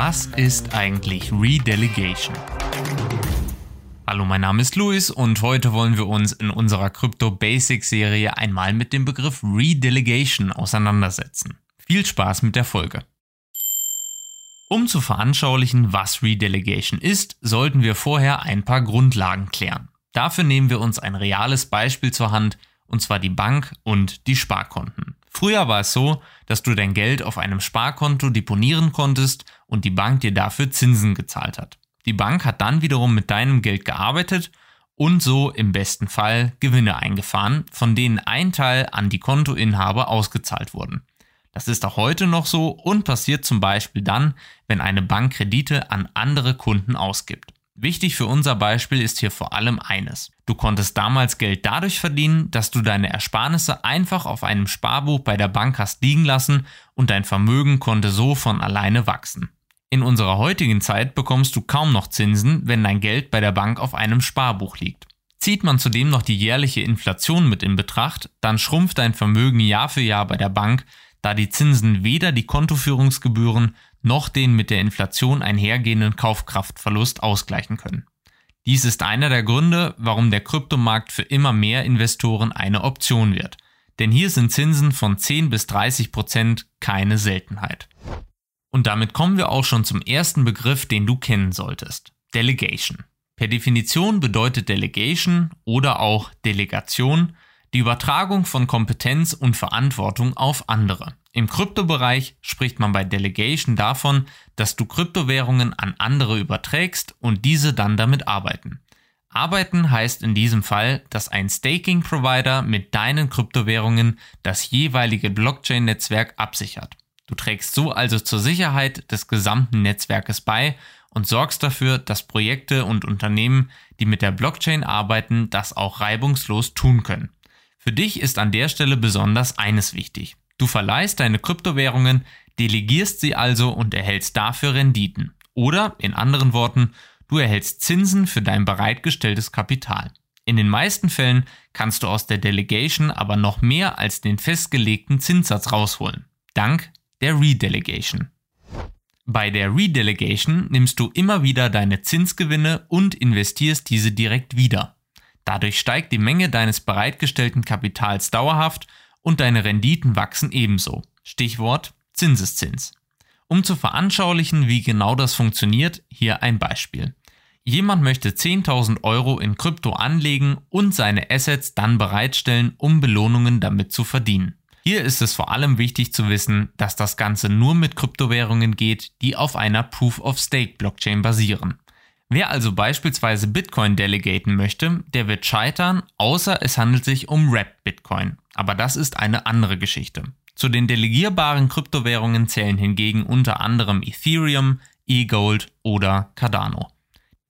Was ist eigentlich Redelegation? Hallo, mein Name ist Luis und heute wollen wir uns in unserer Crypto Basics Serie einmal mit dem Begriff Redelegation auseinandersetzen. Viel Spaß mit der Folge. Um zu veranschaulichen, was Redelegation ist, sollten wir vorher ein paar Grundlagen klären. Dafür nehmen wir uns ein reales Beispiel zur Hand, und zwar die Bank und die Sparkonten. Früher war es so, dass du dein Geld auf einem Sparkonto deponieren konntest und die Bank dir dafür Zinsen gezahlt hat. Die Bank hat dann wiederum mit deinem Geld gearbeitet und so im besten Fall Gewinne eingefahren, von denen ein Teil an die Kontoinhaber ausgezahlt wurden. Das ist auch heute noch so und passiert zum Beispiel dann, wenn eine Bank Kredite an andere Kunden ausgibt. Wichtig für unser Beispiel ist hier vor allem eines. Du konntest damals Geld dadurch verdienen, dass du deine Ersparnisse einfach auf einem Sparbuch bei der Bank hast liegen lassen und dein Vermögen konnte so von alleine wachsen. In unserer heutigen Zeit bekommst du kaum noch Zinsen, wenn dein Geld bei der Bank auf einem Sparbuch liegt. Zieht man zudem noch die jährliche Inflation mit in Betracht, dann schrumpft dein Vermögen Jahr für Jahr bei der Bank, da die Zinsen weder die Kontoführungsgebühren noch den mit der Inflation einhergehenden Kaufkraftverlust ausgleichen können. Dies ist einer der Gründe, warum der Kryptomarkt für immer mehr Investoren eine Option wird. Denn hier sind Zinsen von 10 bis 30 Prozent keine Seltenheit. Und damit kommen wir auch schon zum ersten Begriff, den du kennen solltest. Delegation. Per Definition bedeutet Delegation oder auch Delegation die Übertragung von Kompetenz und Verantwortung auf andere. Im Kryptobereich spricht man bei Delegation davon, dass du Kryptowährungen an andere überträgst und diese dann damit arbeiten. Arbeiten heißt in diesem Fall, dass ein Staking-Provider mit deinen Kryptowährungen das jeweilige Blockchain-Netzwerk absichert. Du trägst so also zur Sicherheit des gesamten Netzwerkes bei und sorgst dafür, dass Projekte und Unternehmen, die mit der Blockchain arbeiten, das auch reibungslos tun können. Für dich ist an der Stelle besonders eines wichtig. Du verleihst deine Kryptowährungen, delegierst sie also und erhältst dafür Renditen. Oder, in anderen Worten, du erhältst Zinsen für dein bereitgestelltes Kapital. In den meisten Fällen kannst du aus der Delegation aber noch mehr als den festgelegten Zinssatz rausholen. Dank der Redelegation. Bei der Redelegation nimmst du immer wieder deine Zinsgewinne und investierst diese direkt wieder. Dadurch steigt die Menge deines bereitgestellten Kapitals dauerhaft und deine Renditen wachsen ebenso. Stichwort Zinseszins. Um zu veranschaulichen, wie genau das funktioniert, hier ein Beispiel. Jemand möchte 10.000 Euro in Krypto anlegen und seine Assets dann bereitstellen, um Belohnungen damit zu verdienen. Hier ist es vor allem wichtig zu wissen, dass das Ganze nur mit Kryptowährungen geht, die auf einer Proof-of-Stake-Blockchain basieren. Wer also beispielsweise Bitcoin delegaten möchte, der wird scheitern, außer es handelt sich um Wrapped Bitcoin. Aber das ist eine andere Geschichte. Zu den delegierbaren Kryptowährungen zählen hingegen unter anderem Ethereum, eGold oder Cardano.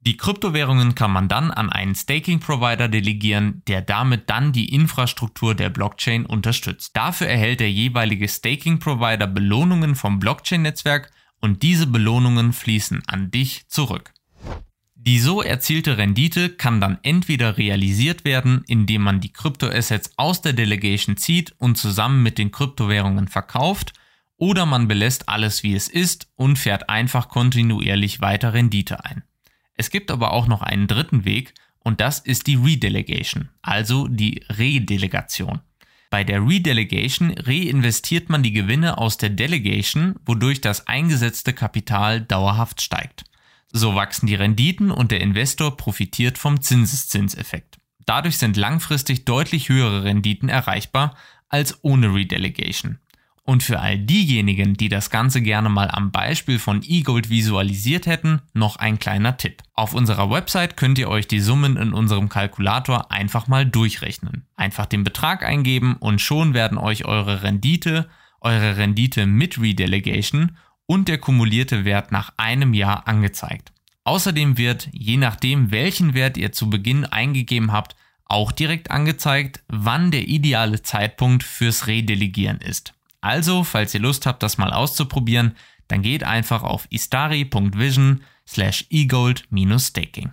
Die Kryptowährungen kann man dann an einen Staking-Provider delegieren, der damit dann die Infrastruktur der Blockchain unterstützt. Dafür erhält der jeweilige Staking-Provider Belohnungen vom Blockchain-Netzwerk und diese Belohnungen fließen an dich zurück. Die so erzielte Rendite kann dann entweder realisiert werden, indem man die Kryptoassets aus der Delegation zieht und zusammen mit den Kryptowährungen verkauft, oder man belässt alles wie es ist und fährt einfach kontinuierlich weiter Rendite ein. Es gibt aber auch noch einen dritten Weg und das ist die Redelegation, also die Redelegation. Bei der Redelegation reinvestiert man die Gewinne aus der Delegation, wodurch das eingesetzte Kapital dauerhaft steigt. So wachsen die Renditen und der Investor profitiert vom Zinseszinseffekt. Dadurch sind langfristig deutlich höhere Renditen erreichbar als ohne Redelegation. Und für all diejenigen, die das Ganze gerne mal am Beispiel von eGold visualisiert hätten, noch ein kleiner Tipp. Auf unserer Website könnt ihr euch die Summen in unserem Kalkulator einfach mal durchrechnen. Einfach den Betrag eingeben und schon werden euch eure Rendite, eure Rendite mit Redelegation und der kumulierte Wert nach einem Jahr angezeigt. Außerdem wird, je nachdem welchen Wert ihr zu Beginn eingegeben habt, auch direkt angezeigt, wann der ideale Zeitpunkt fürs Redelegieren ist. Also, falls ihr Lust habt, das mal auszuprobieren, dann geht einfach auf istari.vision slash egold-staking.